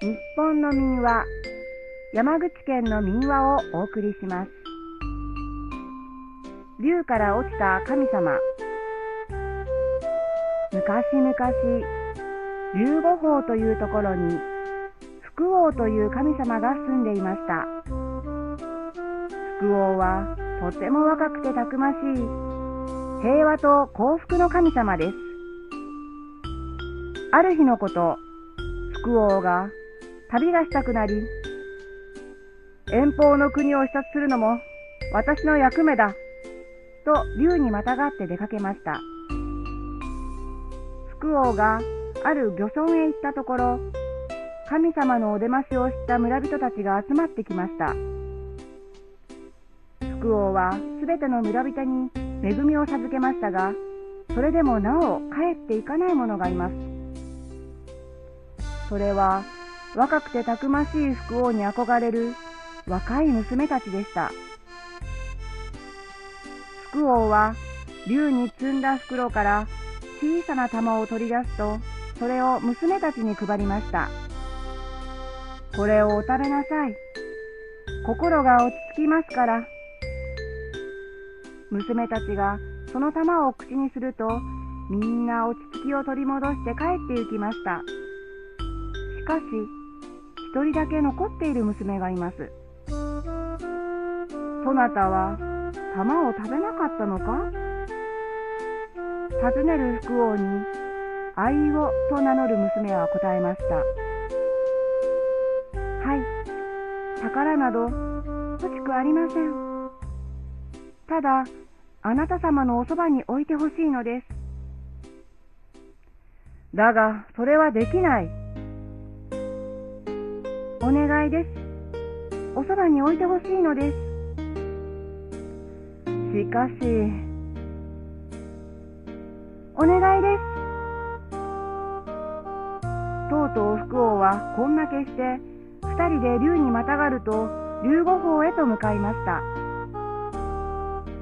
日本の民話山口県の民話をお送りします。竜から落ちた神様昔々竜五峰というところに福王という神様が住んでいました。福王はとても若くてたくましい平和と幸福の神様です。ある日のこと福王が旅がしたくなり、遠方の国を視察するのも私の役目だ、と竜にまたがって出かけました。福王がある漁村へ行ったところ、神様のお出ましを知った村人たちが集まってきました。福王はすべての村人に恵みを授けましたが、それでもなお帰っていかない者がいます。それは若くてたくましい福王に憧れる若い娘たちでした。福王は竜に積んだ袋から小さな玉を取り出すと、それを娘たちに配りました。これをお食べなさい。心が落ち着きますから。娘たちがその玉を口にすると、みんな落ち着きを取り戻して帰って行きました。しかし、一人だけ残っている娘がいます。そなたは玉を食べなかったのか？尋ねる福王に愛をと名乗る娘は答えました。はい、宝など欲しくありません。ただ、あなた様のおそばに置いてほしいのです。だが、それはできない。お願いです。おそばに置いてほしいのです。しかし、お願いです。とうとう福王はこんなけして、二人で竜にまたがると、竜五峰へと向かいました。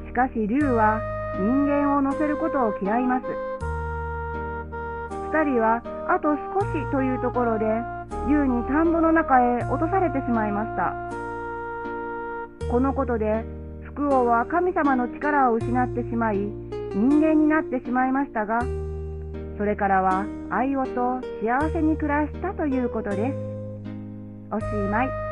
しかし竜は人間を乗せることを嫌います。二人はあと少しというところで、優に田んぼの中へ落とされてしまいました。このことで、福王は神様の力を失ってしまい、人間になってしまいましたが、それからは愛をと幸せに暮らしたということです。おしまい。